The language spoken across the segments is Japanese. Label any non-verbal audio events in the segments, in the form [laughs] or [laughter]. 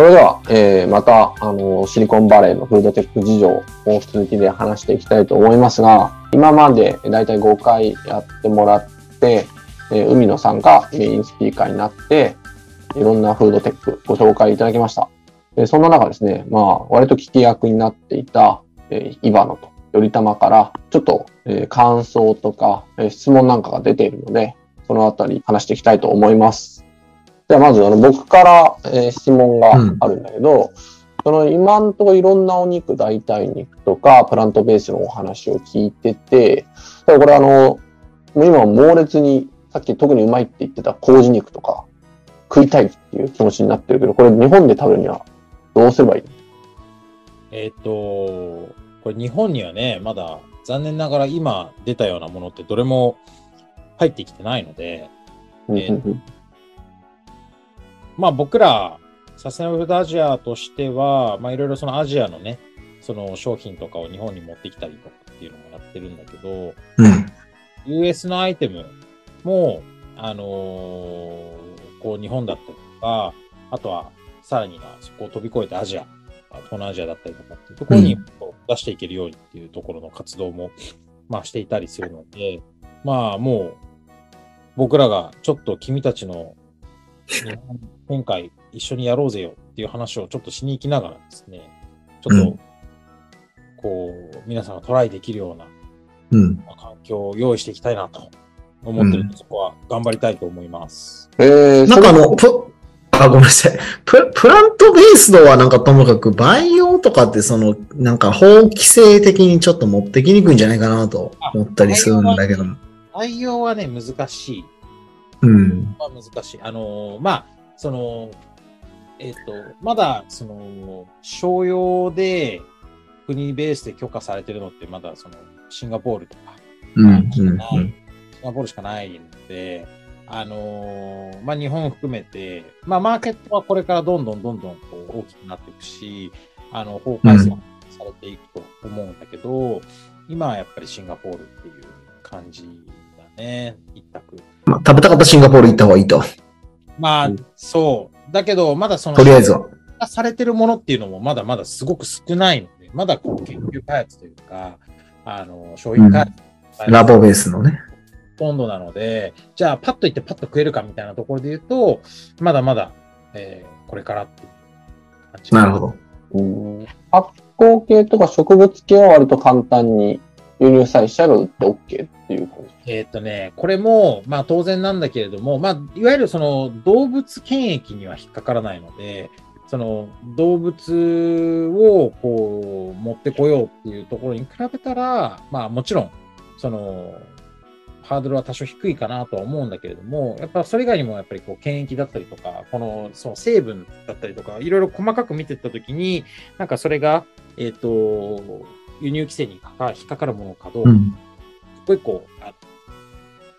それでは、えー、また、あの、シリコンバレーのフードテック事情を引き続きで話していきたいと思いますが、今までだいたい5回やってもらって、えー、海野さんがメインスピーカーになって、いろんなフードテックご紹介いただきました。でそんな中ですね、まあ、割と聞き役になっていた、えー、イバノとよりたまから、ちょっと、えー、感想とか、えー、質問なんかが出ているので、そのあたり話していきたいと思います。ではまず、あの、僕から、えー、質問があるんだけど、うん、その今んとこいろんなお肉、代替肉とか、プラントベースのお話を聞いてて、これあの、今猛烈に、さっき特にうまいって言ってた麹肉とか、食いたいっていう気持ちになってるけど、これ日本で食べるにはどうすればいい？えっ、と、これ日本にはね、まだ残念ながら今出たようなものってどれも入ってきてないので、えー、まあ僕らサステナブルアジアとしては、まあいろいろそのアジアのね、その商品とかを日本に持ってきたりとかっていうのもやってるんだけど、うん、US のアイテムも、あのー、こう日本だったりとか、あとはさらにはそこを飛び越えてアジア、東南アジアだったりとかっていうところに出していけるようにっていうところの活動も、まあしていたりするので、まあもう僕らがちょっと君たちの日本展開一緒にやろうぜよっていう話をちょっとしに行きながらですね、ちょっと、こう、皆さんがトライできるような、うん、環境を用意していきたいなと思ってるんで、そこは頑張りたいと思います。えー、なんかあの、あ、ごめんなさい。ププラントベースドはなんかともかく培養とかってそのなんか法規制的にちょっと持ってきにくいんじゃないかなと思ったりするんだけども。培養はね、難しい。うん。まあ難しい。あのー、まあ、その、えっ、ー、と、まだその商用で国ベースで許可されてるのってまだそのシンガポールとか、うん、うん、シンガポールしかないので、あのー、まあ、日本含めて、まあ、マーケットはこれからどんどんどんどんこう大きくなっていくし、あの、法改正されていくと思うんだけど、うん、今はやっぱりシンガポールっていう感じだね、一択。まあ、食べたかったシンガポール行った方がいいと。まあ、そう。だけど、まだその、とりあえずは。されてるものっていうのもまだまだすごく少ないので、まだこう研究開発というか、あの、商品開発、うん、ラボベースのね。とんどなので、じゃあパッといってパッと食えるかみたいなところで言うと、まだまだ、えー、これからっていう感じ。なるほど。発酵系とか植物系は割と簡単に輸入さえしちゃえば売って OK っていう感じえっ、とね、これも、まあ当然なん。だけれども、まあ、いわゆるその動物検疫には引っかからないので、その動物をこう持ってこようっていうところに比べたら、まあもちろん、そのハードルは多少低いかなとは思うん。だけれども、やっぱそれ以外にもやっぱりこう検疫だったりとか、このそう成分だったりとか、いろいろ細かく見ていったときに、なん。かそれが、えっ、ー、と、輸入規制に引っかかるものかどうか、うん、一個一個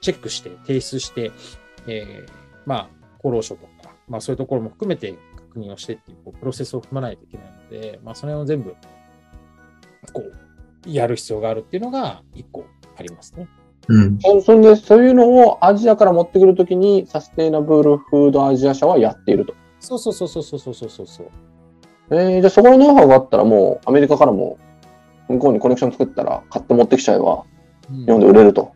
チェックして、提出して、えー、まあ、厚労省とか、まあそういうところも含めて確認をしてっていうこうプロセスを踏まないといけないので、まあそれを全部、こう、やる必要があるっていうのが一個ありますね。うん、そんでそういうのをアジアから持ってくるときにサステイナブルフードアジア社はやっていると。そうそうそうそうそうそうそうそう。えー、じゃあそこのノウハウがあったらもうアメリカからも向こうにコネクション作ったら買って持ってきちゃえば日本で売れると。うん、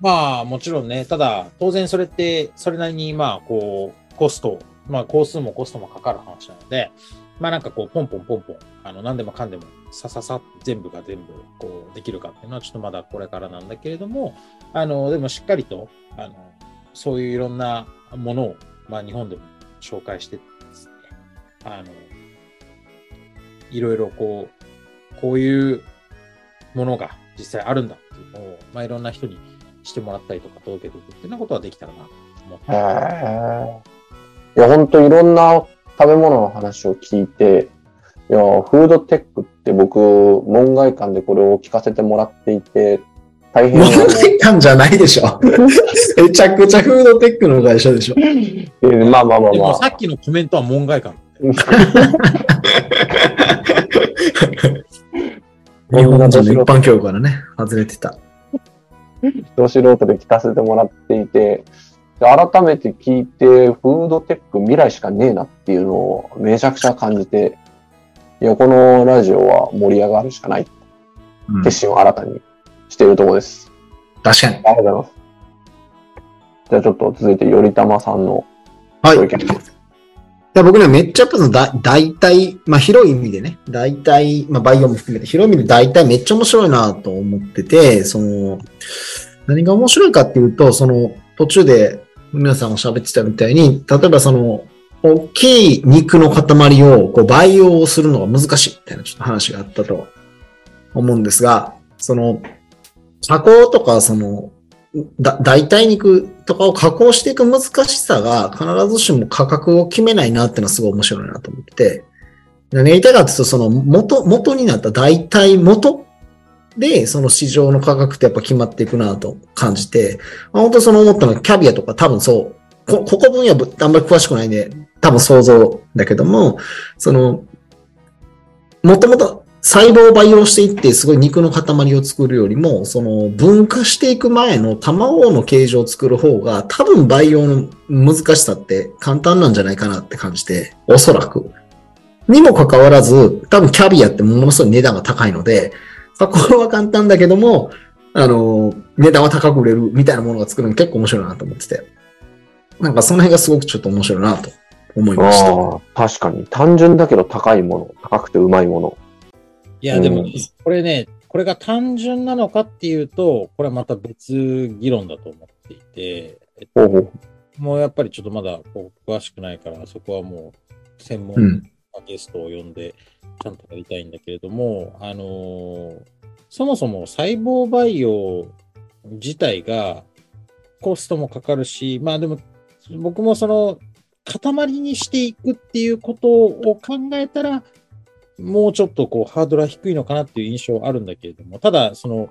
まあもちろんね、ただ当然それってそれなりにまあこうコスト、まあ工数もコストもかかる話なので、まあなんかこうポンポンポンポン、あの何でもかんでもさささ全部が全部こうできるかっていうのはちょっとまだこれからなんだけれども、あの、でもしっかりと、あの、そういういろんなものを、まあ日本でも紹介してですね、あの、いろいろこう、こういうものが実際あるんだっていうのを、まあいろんな人にしてもらったりとか届けていくっていうようなことはできたらなと思ってます。いや、本当いろんな食べ物の話を聞いて、いや、フードテックって僕、門外観でこれを聞かせてもらっていて、大変。門外観じゃないでしょ。[laughs] めちゃくちゃフードテックの会社でしょ。えー、まあまあまあまあ。でもさっきのコメントは門外観。[laughs] 日本の一般教育からね、外れてた。ど素人で聞かせてもらっていて、で改めて聞いて、フードテック未来しかねえなっていうのをめちゃくちゃ感じて、いや、このラジオは盛り上がるしかない。うん決心を新たにしているところです。確かに。ありがとうございます。じゃあちょっと続いて、よりたまさんのはい。ご意見。いや僕ね、めっちゃやっぱそのだ大体、まあ広い意味でね、大体、まあバイオも含めて広い意味で大体めっちゃ面白いなと思ってて、その、何が面白いかっていうと、その途中で皆さんが喋ってたみたいに、例えばその、大きい肉の塊をこう培養するのが難しいみたいなちょっと話があったと思うんですが、その、加工とかその、だ代替肉とかを加工していく難しさが必ずしも価格を決めないなっていうのはすごい面白いなと思って。て、何が言いたいかっていうと、その元、元になった代替元で、その市場の価格ってやっぱ決まっていくなと感じて、まあ本当その思ったのはキャビアとか多分そう、こ、ここ分野あんまり詳しくないんで、多分想像だけども、その、もともと細胞を培養していって、すごい肉の塊を作るよりも、その分化していく前の卵の形状を作る方が、多分培養の難しさって簡単なんじゃないかなって感じて、おそらく。にもかかわらず、多分キャビアってものすごい値段が高いので、加工は簡単だけども、あの、値段は高く売れるみたいなものが作るの結構面白いなと思ってて。なんかその辺がすごくちょっと面白いなと思いました。確かに。単純だけど高いもの。高くてうまいもの。いや、でもうん、これね、これが単純なのかっていうと、これはまた別議論だと思っていて、えっ。ともうやっぱりちょっとまだこう詳しくないから、そこはもう専門うんゲストを呼んで、ちゃんとやりたいんだけれども、あのーそもそも細胞培養自体がコストもかかるし、まあでも、僕もその、塊にしていくっていうことを考えたら、もうちょっとこうハードルは低いのかなっていう印象はあるんだけれども、ただ、その、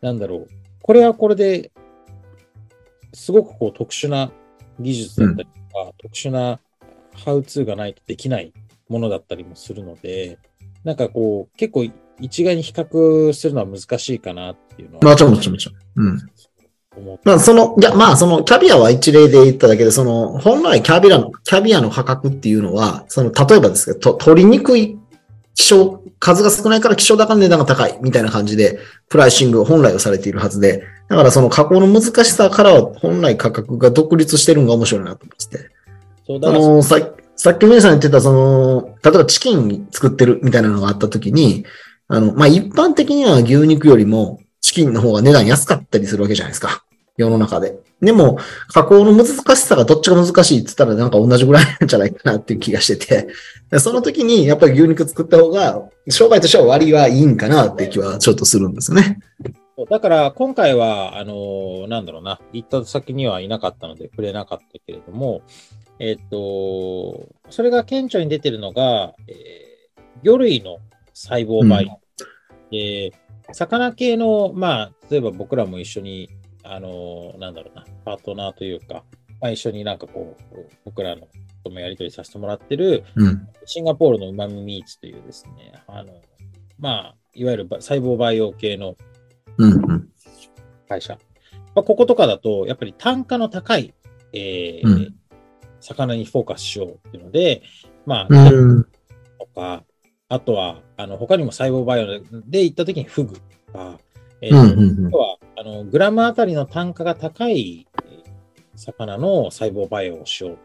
なんだろう、これはこれで、すごくこう特殊な技術だったりとか、特殊なハウツーがないとできないものだったりもするので、なんかこう、結構一概に比較するのは難しいかなっていうのはもちろんもちろんもちろん。うん。まあ、その、いや、まあ、その、キャビアは一例で言っただけで、その、本来キャビアの、キャビアの価格っていうのは、その、例えばですけど、と取りにくい希少、数が少ないから希少だから値段が高い、みたいな感じで、プライシング本来はされているはずで、だからその加工の難しさからは、本来価格が独立してるのが面白いなと思ってて。そうだあの、ささっき皆さん言ってた、その、例えばチキン作ってるみたいなのがあったときに、あの、まあ、一般的には牛肉よりもチキンの方が値段安かったりするわけじゃないですか。世の中で。でも、加工の難しさがどっちが難しいって言ったらなんか同じぐらいなんじゃないかなっていう気がしてて、でその時にやっぱり牛肉作った方が、商売としては割はいいんかなって気はちょっとするんですよね。だから今回は、あのーなんだろうな、行った先にはいなかったので触れなかったけれども、えっと、それが顕著に出てるのが、えー魚類の細胞培養。で魚系の、まあ、例えば僕らも一緒に、あのーなんだろうな、パートナーというか、まあ、一緒になんかこう、僕らのともやり取りさせてもらってる、うん。シンガポールのうまみミーツというですね、あの、まあ、いわゆるば細胞培養系のうん。うん。会社。まあ、こことかだと、やっぱり単価の高い、えーうん魚にフォーカスしようっていうので、まあ、うん。とか、あとは、あの、他にも細胞培養で行った時にフグとか、えーうん。うんあとは、あの、グラムあたりの単価が高いえー魚の細胞培養をしよう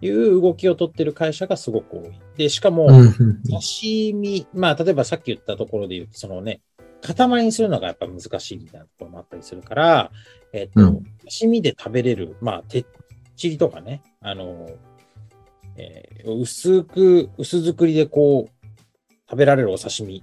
という動きを取ってる会社がすごく多い。で、しかも、うん。刺身、まあ、例えばさっき言ったところで言うと、そのね、塊にするのがやっぱ難しいみたいなところもあったりするから、えっと、うん刺身で食べれる、まあ、てっちりとかね、あの、えー薄く、薄作りでこう、食べられるお刺身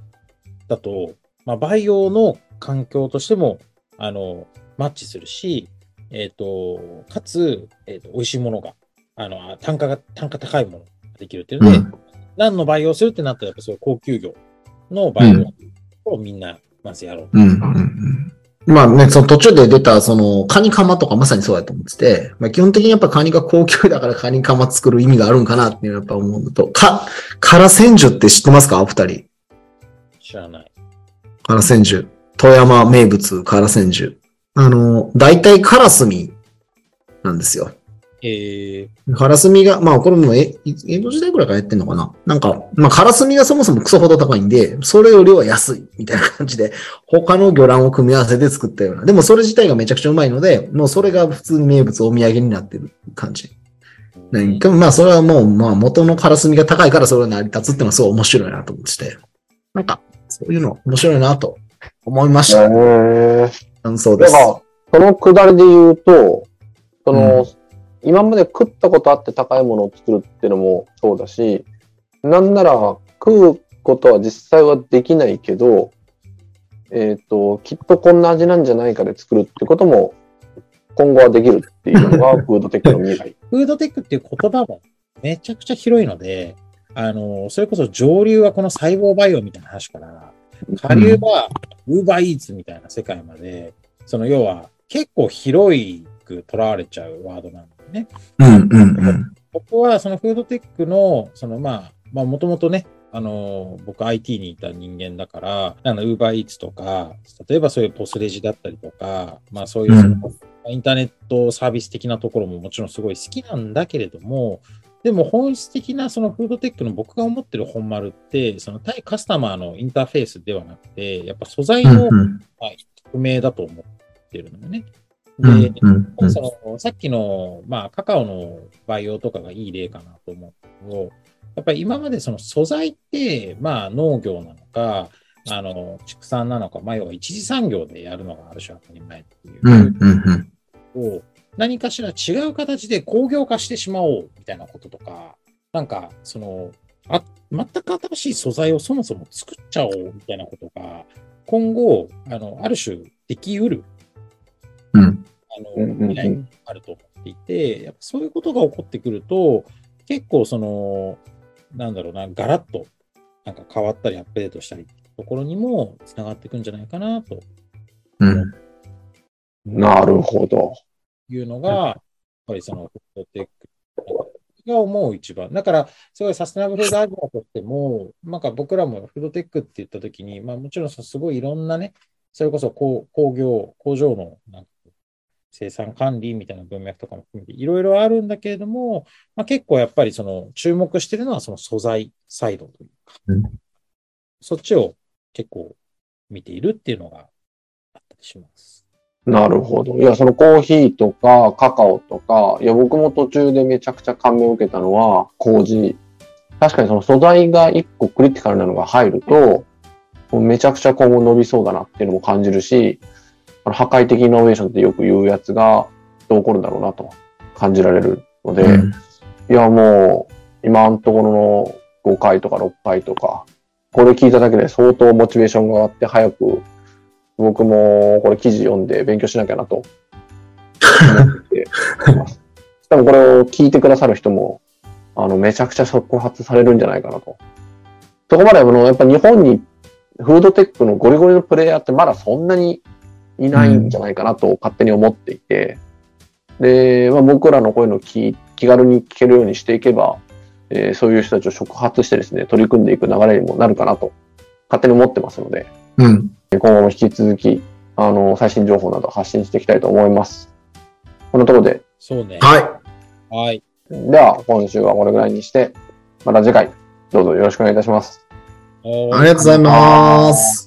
だと、まあ、培養の環境としても、あの、マッチするし、えっ、と、かつ、えっ、と、美味しいものが、あの、単価が、単価高いものができるっていうので、うん何の培養するってなったら、やっぱそういう高級魚の培養をみんな、まずやろう。うんうんうんまあね、その途中で出た、その、カニカマとかまさにそうやと思ってて、まあ基本的にやっぱカニが高級だからカニカマ作る意味があるんかなっていうやっぱ思うのと、か、カラ千住って知ってますか？お二人。知らない。カラ千住。富山名物カラ千住。あの、大体カラスミなんですよ。えカラスミが、まあこれもえ、江戸時代くらいからやってんのかな？なんか、まあカラスミがそもそもクソほど高いんで、それよりは安いみたいな感じで、他の魚卵を組み合わせて作ったような。でもそれ自体がめちゃくちゃうまいので、もうそれが普通に名物お土産になってる感じ。なんかまあそれはもう、まあ元のカラスミが高いからそれが成り立つっていうのはすごい面白いなと思ってて。なんか、そういうの面白いなと思いました。へー感想です。だから、そのくだりで言うと、その、今まで食ったことあって高いものを作るっていうのもそうだし、なんなら食うことは実際はできないけど、えっ、と、きっとこんな味なんじゃないかで作るってことも今後はできるっていうのが [laughs] フードテックの未来。フードテックっていう言葉もめちゃくちゃ広いので、あの、それこそ上流はこの細胞培養みたいな話から、下流はウーバーイーツみたいな世界まで、その要は結構広く捉われちゃうワードなんだよね。うんうんうん。ここはそのフードテックの、そのまあ、まあもともとね、あの、僕 IT にいた人間だから、なんだ、ウーバーイーツとか、例えばそういうポスレジだったりとか、まあそういうその、インターネットサービス的なところももちろんすごい好きなんだけれども、でも本質的なそのフードテックの僕が思ってる本丸って、その対カスタマーのインターフェースではなくて、やっぱ素材のうんうん革命だと思ってるのよね。うんで、そのさっきの、まあ、カカオの培養とかがいい例かなと思うけど、やっぱり今までその素材って、まあ、農業なのか、あの畜産なのか、まあ、要は一次産業でやるのがある種当たり前っていう。何かしら違う形で工業化してしまおうみたいなこととか、なんか、その、あ全く新しい素材をそもそも作っちゃおうみたいなことが、今後、あの、ある種できうる、うん。あの、未来があると思っていて、やっぱそういうことが起こってくると、結構その、なんだろうな、ガラッと、なんか変わったりアップデートしたりところにもつながっていくんじゃないかなと。うん。なるほど。いうのが、やっぱりそのフードテックが思う一番。だから、すごいサステナブルフードアジアとしても、なんか僕らもフードテックって言ったときに、まあもちろんすごいいろんなね、それこそ工工業、工場のなんか生産管理みたいな文脈とかも含めていろいろあるんだけれども、まあ、結構やっぱりその注目してるのはその素材サイドというか、うんそっちを結構見ているっていうのがあったりします。なるほど。いや、そのコーヒーとかカカオとか、いや、僕も途中でめちゃくちゃ感銘を受けたのは、麹。確かにその素材が一個クリティカルなのが入ると、もうめちゃくちゃ今後伸びそうだなっていうのも感じるし、あの破壊的イノベーションってよく言うやつがどう起こるんだろうなと感じられるので、うんいや、もう、今のところの5回とか6回とか、これ聞いただけで相当モチベーションが上がって、早く、僕もこれ記事読んで勉強しなきゃなと思っています。[laughs] 多分これを聞いてくださる人も、あの、めちゃくちゃ触発されるんじゃないかなと。そこまで、あの、やっぱ日本にフードテックのゴリゴリのプレイヤーってまだそんなにいないんじゃないかなと勝手に思っていて、で、まあ、僕らのこういうのを聞気軽に聞けるようにしていけば、えーそういう人たちを触発してですね、取り組んでいく流れにもなるかなと、勝手に思ってますので、うん。今後も引き続き、あの、最新情報など発信していきたいと思います。このところで、そうね。ははい。では、今週はこれぐらいにして、また次回、どうぞよろしくお願いいたします。い。ありがとうございます。